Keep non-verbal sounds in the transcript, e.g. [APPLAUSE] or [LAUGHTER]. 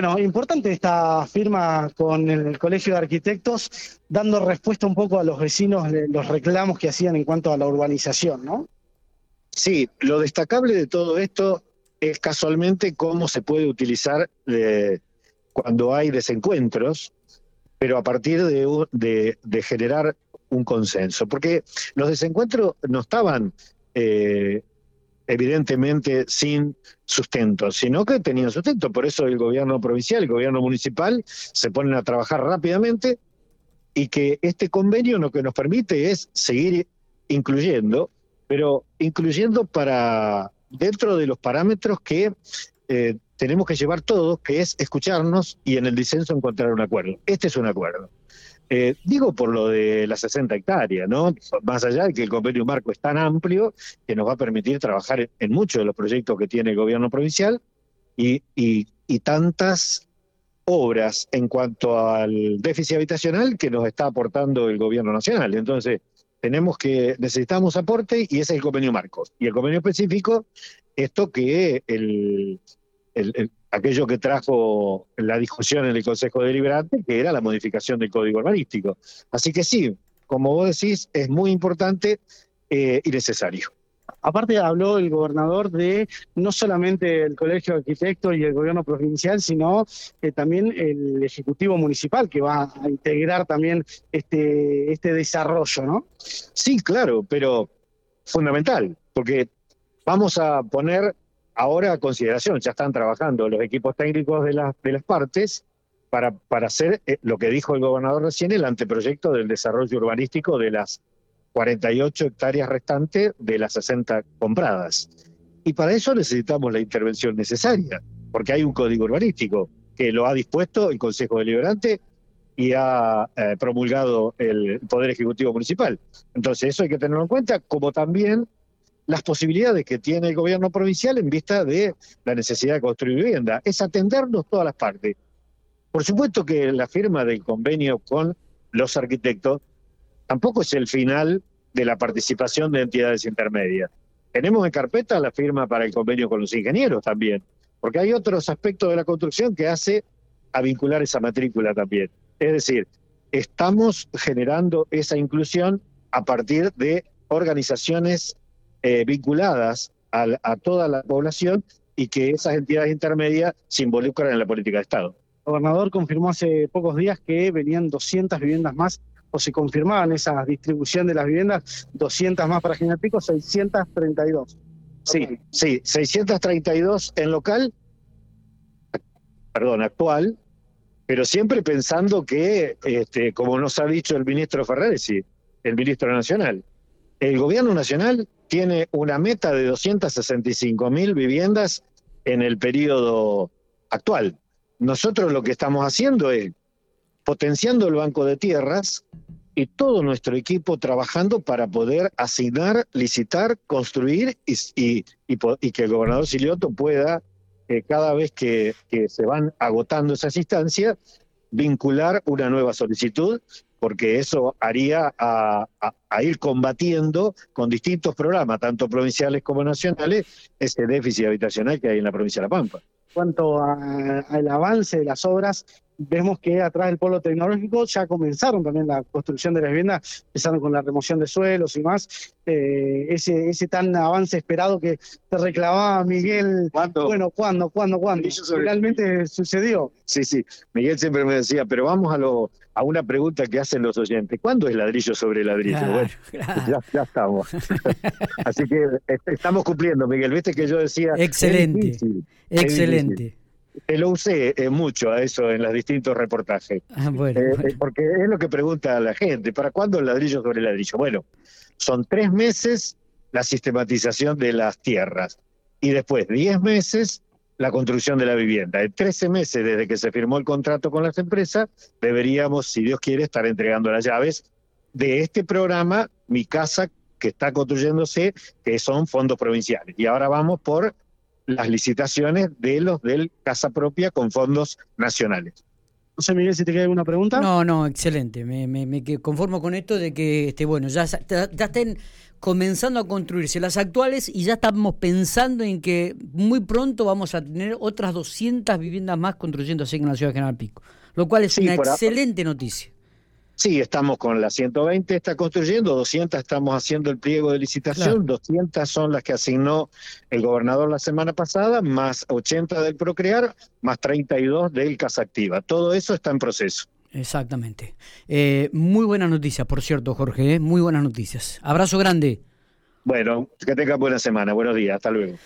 Bueno, importante esta firma con el Colegio de Arquitectos, dando respuesta un poco a los vecinos de los reclamos que hacían en cuanto a la urbanización, ¿no? Sí, lo destacable de todo esto es casualmente cómo se puede utilizar eh, cuando hay desencuentros, pero a partir de, generar un consenso. Porque los desencuentros no estaban eh, evidentemente sin sustento, sino que tenían sustento. Por eso el gobierno provincial, el gobierno municipal se ponen a trabajar rápidamente y que este convenio lo que nos permite es seguir incluyendo pero incluyendo para dentro de los parámetros que eh, tenemos que llevar todos, que es escucharnos y en el disenso encontrar un acuerdo. Este es un acuerdo. Eh, digo por lo de las 60 hectáreas, ¿no? Más allá de que el convenio marco es tan amplio que nos va a permitir trabajar en muchos de los proyectos que tiene el gobierno provincial y, y, tantas obras en cuanto al déficit habitacional que nos está aportando el gobierno nacional. Entonces, tenemos que, necesitamos aporte y ese es el convenio Marcos. Y el convenio específico, esto que el, aquello que trajo la discusión en el Consejo Deliberante, que era la modificación del Código Urbanístico. Así que sí, como vos decís, es muy importante eh, y necesario. Aparte habló el gobernador de no solamente el Colegio de Arquitectos y el gobierno provincial, sino eh, también el Ejecutivo Municipal que va a integrar también este, este desarrollo, ¿no? Sí, claro, pero fundamental, porque vamos a poner ahora a consideración, ya están trabajando los equipos técnicos de, las de las partes para, para hacer eh, lo que dijo el gobernador recién, el anteproyecto del desarrollo urbanístico de las 48 hectáreas restantes de las 60 compradas. Y para eso necesitamos la intervención necesaria, porque hay un código urbanístico que lo ha dispuesto el Consejo Deliberante y ha eh, promulgado el Poder Ejecutivo Municipal. Entonces eso hay que tenerlo en cuenta, como también las posibilidades que tiene el gobierno provincial en vista de la necesidad de construir vivienda. Es atendernos todas las partes. Por supuesto que la firma del convenio con los arquitectos tampoco es el final de la participación de entidades intermedias. Tenemos en carpeta la firma para el convenio con los ingenieros también, porque hay otros aspectos de la construcción que hace a vincular esa matrícula también. Es decir, estamos generando esa inclusión a partir de organizaciones eh, vinculadas a, toda la población y que esas entidades intermedias se involucran en la política de Estado. El gobernador confirmó hace pocos días que venían 200 viviendas más o se confirmaban esa distribución de las viviendas, 200 más para General Pico, 632. Sí, sí, 632 en local, perdón, actual, pero siempre pensando que, este, como nos ha dicho el ministro Ferraresi, el ministro nacional, el gobierno nacional tiene una meta de 265 mil viviendas en el periodo actual. Nosotros lo que estamos haciendo es potenciando el banco de tierras y todo nuestro equipo trabajando para poder asignar, licitar, construir y, que el gobernador Silioto pueda, eh, cada vez que, se van agotando esas instancias, vincular una nueva solicitud, porque eso haría a, ir combatiendo con distintos programas, tanto provinciales como nacionales, ese déficit habitacional que hay en la provincia de La Pampa. Cuanto al avance de las obras, vemos que atrás del polo tecnológico ya comenzaron también la construcción de las viviendas, empezaron con la remoción de suelos y más. Eh, ese, ese tan avance esperado que te reclamaba Miguel. Bueno, ¿cuándo? ¿Cuándo? ¿Cuándo? Realmente sucedió. Sí, sí. Miguel siempre me decía, pero vamos a lo a una pregunta que hacen los oyentes. ¿Cuándo es ladrillo sobre ladrillo? bueno, Ya, estamos. [LAUGHS] Así que este, estamos cumpliendo, Miguel. Viste que yo decía... Excelente. excelente lo usé eh, mucho a eso en los distintos reportajes. Ah, eh, eh, porque es lo que pregunta la gente, ¿para cuándo el ladrillo sobre ladrillo? Bueno, son tres meses la sistematización de las tierras y después diez meses la construcción de la vivienda. En 13 meses desde que se firmó el contrato con las empresas, deberíamos, si Dios quiere, estar entregando las llaves de este programa, Mi Casa, que está construyéndose, que son fondos provinciales. Y ahora vamos por las licitaciones de los del Casa Propia con fondos nacionales. No sé, Miguel, si te queda alguna pregunta. No, no, excelente. Me, me, conformo con esto de que, este, bueno, ya, ya estén comenzando a construirse las actuales y ya estamos pensando en que muy pronto vamos a tener otras 200 viviendas más construyéndose en la ciudad de General Pico, lo cual es una excelente noticia. Sí, estamos con la 120, está construyendo, 200 estamos haciendo el pliego de licitación, 200 son las que asignó el gobernador la semana pasada, más 80 del Procrear, más 32 del Casa Activa. Todo eso está en proceso. Exactamente. Eh, muy buenas noticias, por cierto, Jorge, ¿eh? muy buenas noticias. Abrazo grande. Bueno, que tenga buena semana, buenos días, hasta luego.